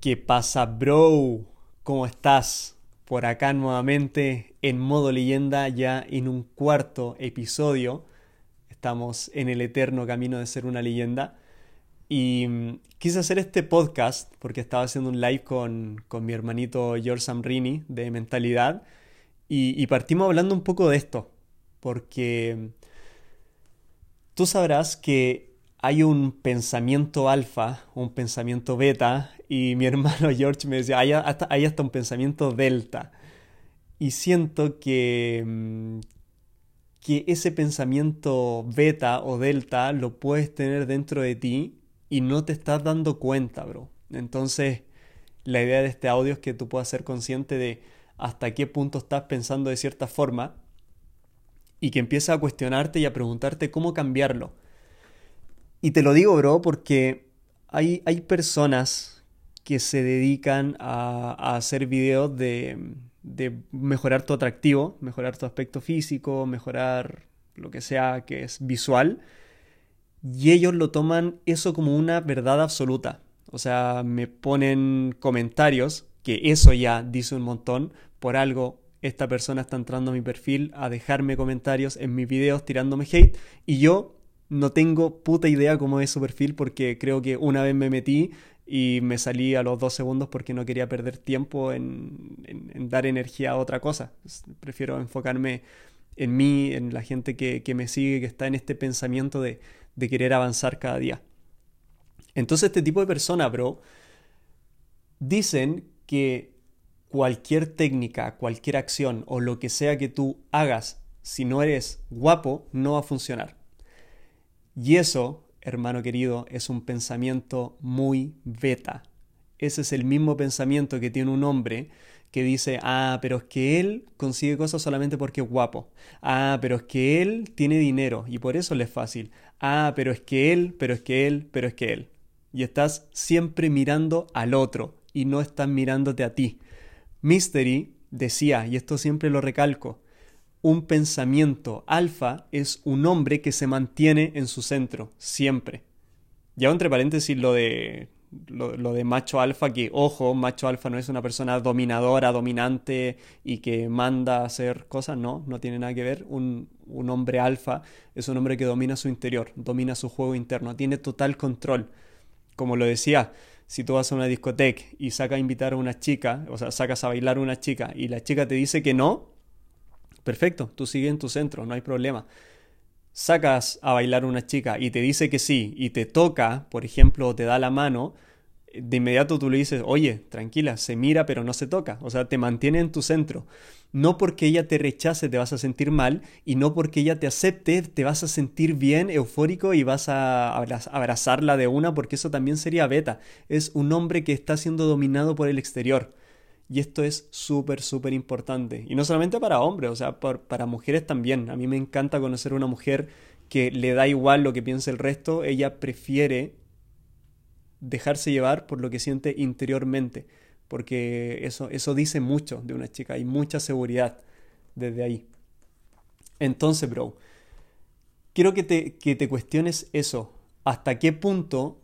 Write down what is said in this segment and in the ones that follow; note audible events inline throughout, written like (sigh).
¿Qué pasa, bro? ¿Cómo estás? Por acá nuevamente en modo leyenda, ya en un cuarto episodio. Estamos en el eterno camino de ser una leyenda. Y mm, quise hacer este podcast porque estaba haciendo un live con, mi hermanito George Samrini de Mentalidad. Y, y partimos hablando un poco de esto. Porque mm, tú sabrás que hay un pensamiento alfa, un pensamiento beta, y mi (laughs) hermano George me decía, hay hasta, hay hasta un pensamiento delta. Y siento que, mm, que ese pensamiento beta o delta lo puedes tener dentro de ti y no te estás dando cuenta, bro. Entonces, la idea de este audio es que tú puedas ser consciente de hasta qué punto estás pensando de cierta forma y que empieces a cuestionarte y a preguntarte cómo cambiarlo y te lo digo, bro, porque hay, hay personas que se dedican a, hacer videos de, de, mejorar tu atractivo, mejorar tu aspecto físico, mejorar lo que sea que es visual. Y ellos lo toman eso como una verdad absoluta. O sea, me ponen comentarios, que eso ya dice un montón, por algo esta persona está entrando a mi perfil a dejarme comentarios en mis videos tirándome hate y yo no tengo puta idea cómo es su perfil porque creo que una vez me metí y me salí a los dos segundos porque no quería perder tiempo en, dar energía a otra cosa. Prefiero enfocarme en mí, en la gente que, me sigue, que está en este pensamiento de, de querer avanzar cada día. Entonces este tipo de personas, bro, dicen que cualquier técnica, cualquier acción o lo que sea que tú hagas, si no eres guapo, no va a funcionar. Y eso, hermano querido, es un pensamiento muy beta. Ese es el mismo pensamiento que tiene un hombre que dice, ah, pero es que él consigue cosas solamente porque es guapo. Ah, pero es que él tiene dinero y por eso le es fácil. Ah, pero es que él, pero es que él, pero es que él. Y estás siempre mirando al otro y no estás mirándote a ti. Mystery decía, y esto siempre lo recalco, un pensamiento alfa es un hombre que se mantiene en su centro, siempre. Ya entre paréntesis lo de, lo, de macho alfa, que ojo, macho alfa no es una persona dominadora, dominante y que manda a hacer cosas, no, no tiene nada que ver. Un, un hombre alfa es un hombre que domina su interior, domina su juego interno, tiene total control. Como lo decía, si tú vas a una discoteca y sacas a invitar a una chica, o sea, sacas a bailar a una chica y la chica te dice que no, Perfecto, tú sigues en tu centro, no hay problema. Sacas a bailar una chica y te dice que sí y te toca, por ejemplo, te da la mano, de inmediato tú le dices, oye, tranquila, se mira pero no se toca, o sea, te mantiene en tu centro. No porque ella te rechace te vas a sentir mal y no porque ella te acepte te vas a sentir bien, eufórico y vas a abrazarla de una porque eso también sería beta. Es un hombre que está siendo dominado por el exterior. Y esto es súper, súper importante. Y no solamente para hombres, o sea, para mujeres también. A mí me encanta conocer una mujer que le da igual lo que piense el resto, ella prefiere dejarse llevar por lo que siente interiormente, porque eso, eso dice mucho de una chica, hay mucha seguridad desde ahí. Entonces, bro, quiero que te, que te cuestiones eso, hasta qué punto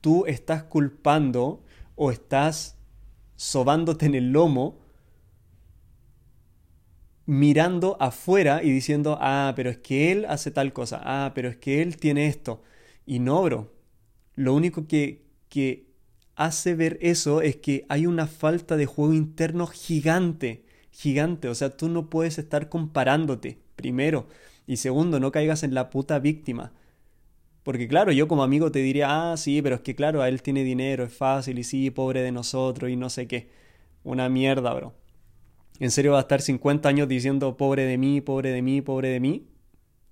tú estás culpando o estás sobándote en el lomo, mirando afuera y diciendo, ah, pero es que él hace tal cosa, ah, pero es que él tiene esto. Y no, bro. Lo único que, que hace ver eso es que hay una falta de juego interno gigante, gigante. O sea, tú no puedes estar comparándote, primero. Y segundo, no caigas en la puta víctima. Porque claro, yo como amigo te diría, ah, sí, pero es que claro, a él tiene dinero, es fácil y sí, pobre de nosotros y no sé qué. Una mierda, bro. ¿En serio va a estar 50 años diciendo pobre de mí, pobre de mí, pobre de mí?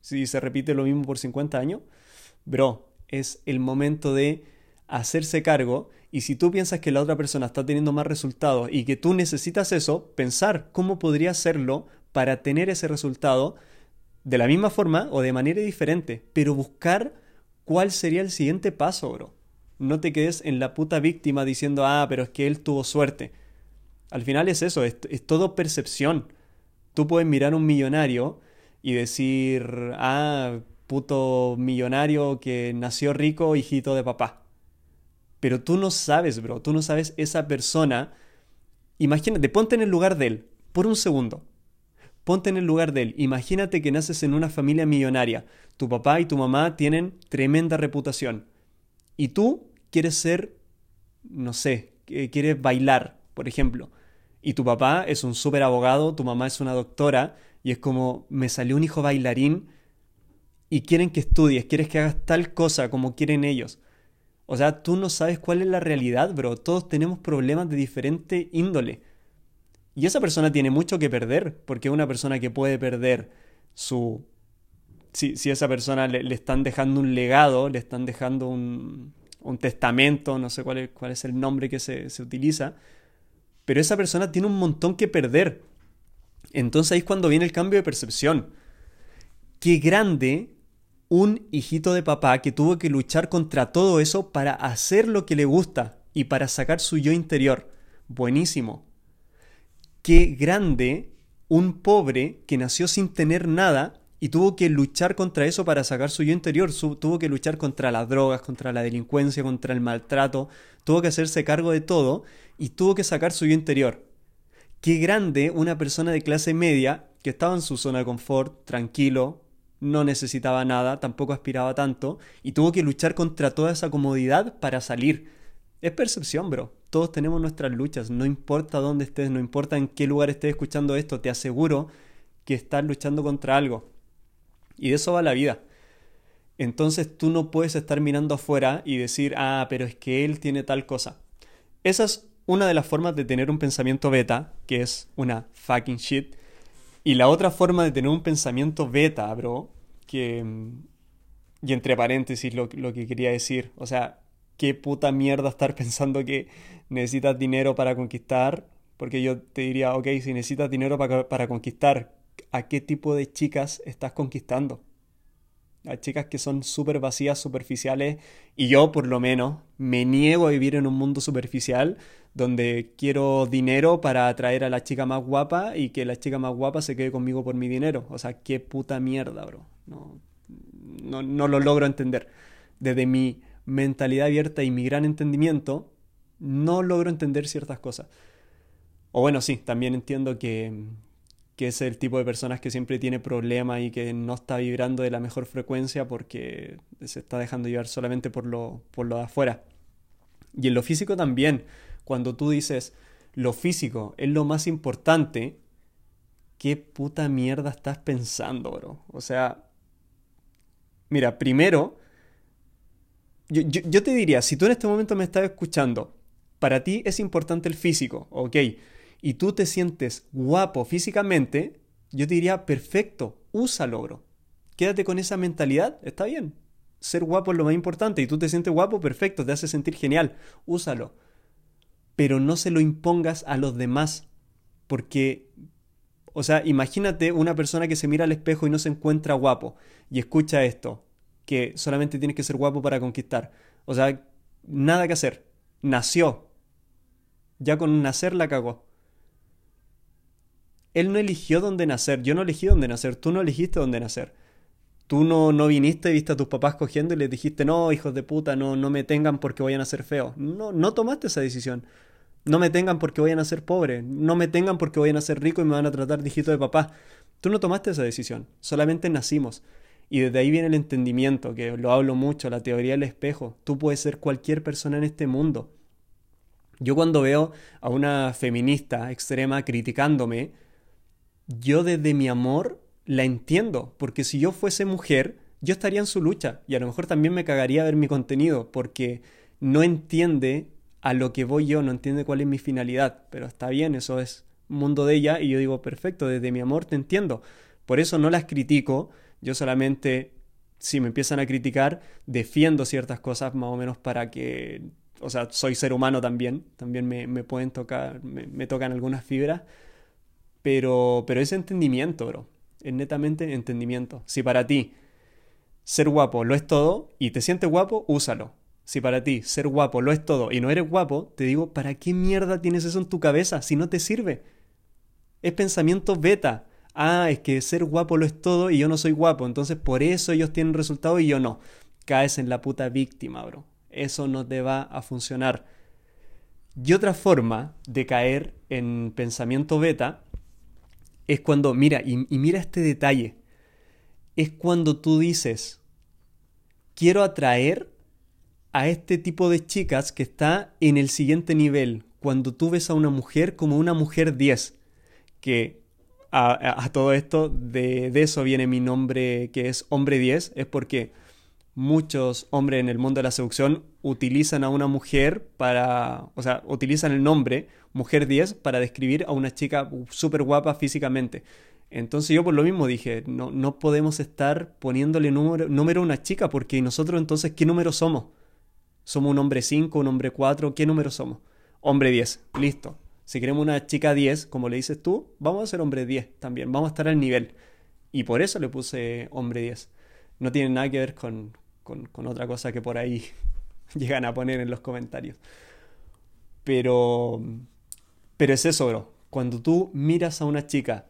Si se repite lo mismo por 50 años. Bro, es el momento de hacerse cargo y si tú piensas que la otra persona está teniendo más resultados y que tú necesitas eso, pensar cómo podría hacerlo para tener ese resultado de la misma forma o de manera diferente, pero buscar ¿cuál sería el siguiente paso, bro? No te quedes en la puta víctima diciendo, ah, pero es que él tuvo suerte. Al final es eso, es, todo percepción. Tú puedes mirar a un millonario y decir, ah, puto millonario que nació rico, hijito de papá. Pero tú no sabes, bro, tú no sabes esa persona. Imagínate, ponte en el lugar de él, por un segundo. Ponte en el lugar de él. Imagínate que naces en una familia millonaria. Tu papá y tu mamá tienen tremenda reputación. Y tú quieres ser, no sé, quieres bailar, por ejemplo. Y tu papá es un súper abogado, tu mamá es una doctora, y es como, me salió un hijo bailarín y quieren que estudies, quieres que hagas tal cosa como quieren ellos. O sea, tú no sabes cuál es la realidad, bro. Todos tenemos problemas de diferente índole. Y esa persona tiene mucho que perder, porque una persona que puede perder su... Si, esa persona le, están dejando un legado, le están dejando un, un testamento, no sé cuál es, cuál es el nombre que se, se utiliza, pero esa persona tiene un montón que perder. Entonces ahí es cuando viene el cambio de percepción. Qué grande un hijito de papá que tuvo que luchar contra todo eso para hacer lo que le gusta y para sacar su yo interior. Buenísimo. Qué grande un pobre que nació sin tener nada y tuvo que luchar contra eso para sacar su yo interior. tuvo que luchar contra las drogas, contra la delincuencia, contra el maltrato. Tuvo que hacerse cargo de todo y tuvo que sacar su yo interior. Qué grande una persona de clase media que estaba en su zona de confort, tranquilo, no necesitaba nada, tampoco aspiraba tanto, y tuvo que luchar contra toda esa comodidad para salir. Es percepción, bro. Todos tenemos nuestras luchas, no importa dónde estés, no importa en qué lugar estés escuchando esto, te aseguro que estás luchando contra algo. Y de eso va la vida. Entonces tú no puedes estar mirando afuera y decir, ah, pero es que él tiene tal cosa. Esa es una de las formas de tener un pensamiento beta, que es una fucking shit, y la otra forma de tener un pensamiento beta, bro, que... Y entre paréntesis lo, que quería decir, o sea, qué puta mierda estar pensando que necesitas dinero para conquistar, porque yo te diría, ok, si necesitas dinero para, para conquistar, ¿a qué tipo de chicas estás conquistando? A chicas que son súper vacías, superficiales, y yo por lo menos me niego a vivir en un mundo superficial donde quiero dinero para atraer a la chica más guapa y que la chica más guapa se quede conmigo por mi dinero. O sea, qué puta mierda, bro. No, no, lo logro entender. Desde mi mentalidad abierta y mi gran entendimiento, no logro entender ciertas cosas. O bueno, sí, también entiendo que, que es el tipo de personas que siempre tiene problemas y que no está vibrando de la mejor frecuencia porque se está dejando llevar solamente por lo, por lo de afuera. Y en lo físico también cuando tú dices lo físico es lo más importante, ¿qué puta mierda estás pensando, bro? O sea, mira, primero, yo, te diría, si tú en este momento me estás escuchando, para ti es importante el físico, ¿ok? Y tú te sientes guapo físicamente, yo te diría, perfecto, úsalo, bro. Quédate con esa mentalidad, está bien. Ser guapo es lo más importante y tú te sientes guapo, perfecto, te hace sentir genial, úsalo pero no se lo impongas a los demás, porque, o sea, imagínate una persona que se mira al espejo y no se encuentra guapo y escucha esto, que solamente tienes que ser guapo para conquistar. O sea, nada que hacer, nació, ya con nacer la cagó. Él no eligió dónde nacer, yo no elegí dónde nacer, tú no elegiste dónde nacer. Tú no, no viniste viste a tus papás cogiendo y les dijiste, no, hijos de puta, no, no me tengan porque vayan a ser feos. No, no tomaste esa decisión. No me tengan porque vayan a ser pobres. No me tengan porque vayan a ser ricos y me van a tratar de hijito de papá. Tú no tomaste esa decisión. Solamente nacimos. Y desde ahí viene el entendimiento, que lo hablo mucho, la teoría del espejo. Tú puedes ser cualquier persona en este mundo. Yo cuando veo a una feminista extrema criticándome, yo desde mi amor la entiendo, porque si yo fuese mujer, yo estaría en su lucha y a lo mejor también me cagaría ver mi contenido, porque no entiende a lo que voy yo, no entiende cuál es mi finalidad, pero está bien, eso es mundo de ella y yo digo, perfecto, desde mi amor te entiendo. Por eso no las critico, yo solamente, si me empiezan a criticar, defiendo ciertas cosas más o menos para que, o sea, soy ser humano también, también me, pueden tocar, me, me, tocan algunas fibras, pero, pero es entendimiento, bro es netamente entendimiento. Si para ti ser guapo lo es todo y te sientes guapo, úsalo. Si para ti ser guapo lo es todo y no eres guapo, te digo, ¿para qué mierda tienes eso en tu cabeza si no te sirve? Es pensamiento beta. Ah, es que ser guapo lo es todo y yo no soy guapo, entonces por eso ellos tienen resultado y yo no. Caes en la puta víctima, bro. Eso no te va a funcionar. Y otra forma de caer en pensamiento beta es cuando, mira, y, y mira este detalle, es cuando tú dices, quiero atraer a este tipo de chicas que está en el siguiente nivel, cuando tú ves a una mujer como una mujer 10, que a, todo esto, de, de, eso viene mi nombre que es hombre 10, es porque muchos hombres en el mundo de la seducción utilizan a una mujer para, o sea, utilizan el nombre mujer 10 para describir a una chica súper guapa físicamente. Entonces yo por lo mismo dije, no, no podemos estar poniéndole número, número a una chica porque nosotros entonces, ¿qué número somos? ¿Somos un hombre 5, un hombre 4? ¿Qué número somos? Hombre 10, listo. Si queremos una chica 10, como le dices tú, vamos a ser hombre 10 también, vamos a estar al nivel. Y por eso le puse hombre 10. No tiene nada que ver con, con, otra cosa que por ahí (laughs) llegan a poner en los comentarios. Pero, pero es eso, bro. Cuando tú miras a una chica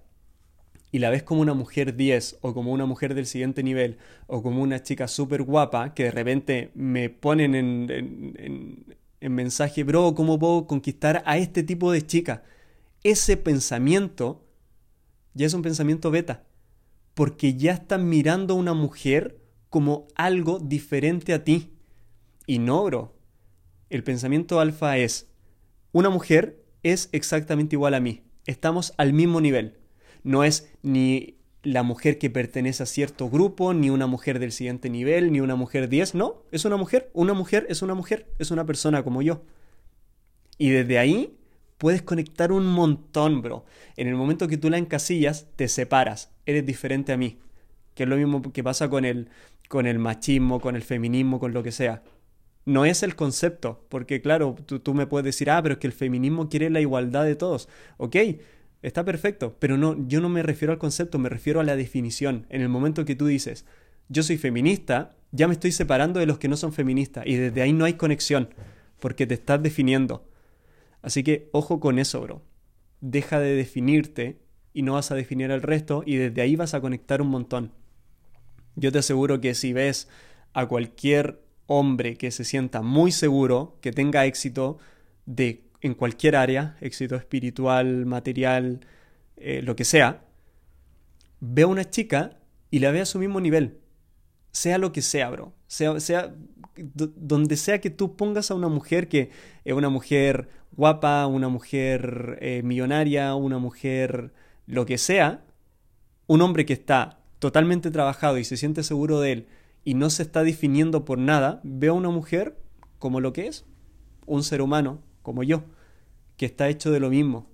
y la ves como una mujer 10 o como una mujer del siguiente nivel o como una chica súper guapa que de repente me ponen en, mensaje, bro, ¿cómo puedo conquistar a este tipo de chica? Ese pensamiento ya es un pensamiento beta, porque ya están mirando a una mujer como algo diferente a ti. Y no, bro. El pensamiento alfa es, una mujer es exactamente igual a mí. Estamos al mismo nivel. No es ni la mujer que pertenece a cierto grupo, ni una mujer del siguiente nivel, ni una mujer 10. No, es una mujer. Una mujer es una mujer. Es una persona como yo. Y desde ahí puedes conectar un montón, bro. En el momento que tú la encasillas, te separas. Eres diferente a mí. Que es lo mismo que pasa con el, con el machismo, con el feminismo, con lo que sea. No es el concepto, porque claro, tú, me puedes decir, ah, pero es que el feminismo quiere la igualdad de todos. Ok, está perfecto, pero no, yo no me refiero al concepto, me refiero a la definición. En el momento que tú dices, yo soy feminista, ya me estoy separando de los que no son feministas y desde ahí no hay conexión, porque te estás definiendo. Así que ojo con eso, bro. Deja de definirte y no vas a definir el resto y desde ahí vas a conectar un montón. Yo te aseguro que si ves a cualquier hombre que se sienta muy seguro, que tenga éxito de, en cualquier área, éxito espiritual, material, eh, lo que sea, ve a una chica y la ve a su mismo nivel. Sea lo que sea, bro. Sea, sea donde sea que tú pongas a una mujer que es una mujer guapa, una mujer eh, millonaria, una mujer lo que sea, un hombre que está totalmente trabajado y se siente seguro de él y no se está definiendo por nada, ve a una mujer como lo que es, un ser humano como yo, que está hecho de lo mismo,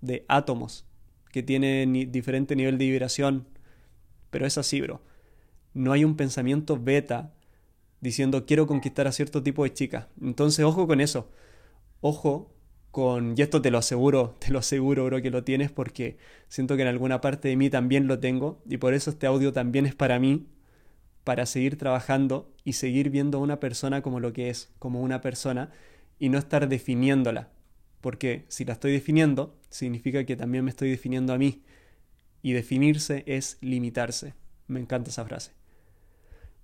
de átomos, que tiene diferente nivel de vibración, pero es así, bro. No hay un pensamiento beta diciendo quiero conquistar a cierto tipo de chica. Entonces, ojo con eso. Ojo y esto te lo aseguro, (laughs) te lo aseguro, bro, que lo tienes porque siento que en alguna parte de mí también lo tengo y por eso este audio también es para mí, para seguir trabajando y seguir viendo a una persona como lo que es, como una persona y no estar definiéndola, porque si la estoy definiendo, significa que también me estoy definiendo a mí y definirse es limitarse. Me encanta esa frase.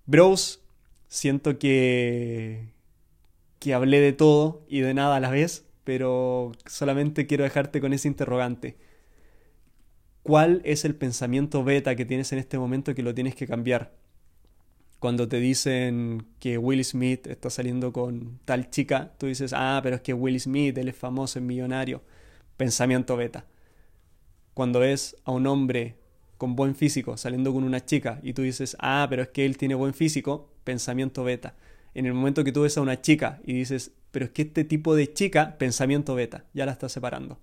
Bros, siento que que hablé de todo y de nada a la vez pero solamente quiero dejarte con ese interrogante. ¿Cuál es el pensamiento beta que tienes en este momento que lo tienes que cambiar? Cuando te dicen que Will Smith está saliendo con tal chica, tú dices, ah, pero es que Will Smith, él es famoso, es millonario. Pensamiento beta. Cuando ves a un hombre con buen físico saliendo con una chica y tú dices, ah, pero es que él tiene buen físico, pensamiento beta. En el momento que tú ves a una chica y dices, pero es que este tipo de chica, pensamiento beta, ya la está separando.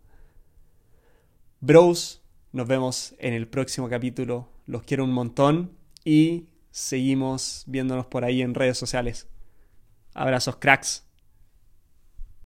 Bros, nos vemos en el próximo capítulo. Los quiero un montón y seguimos viéndonos por ahí en redes sociales. Abrazos, cracks.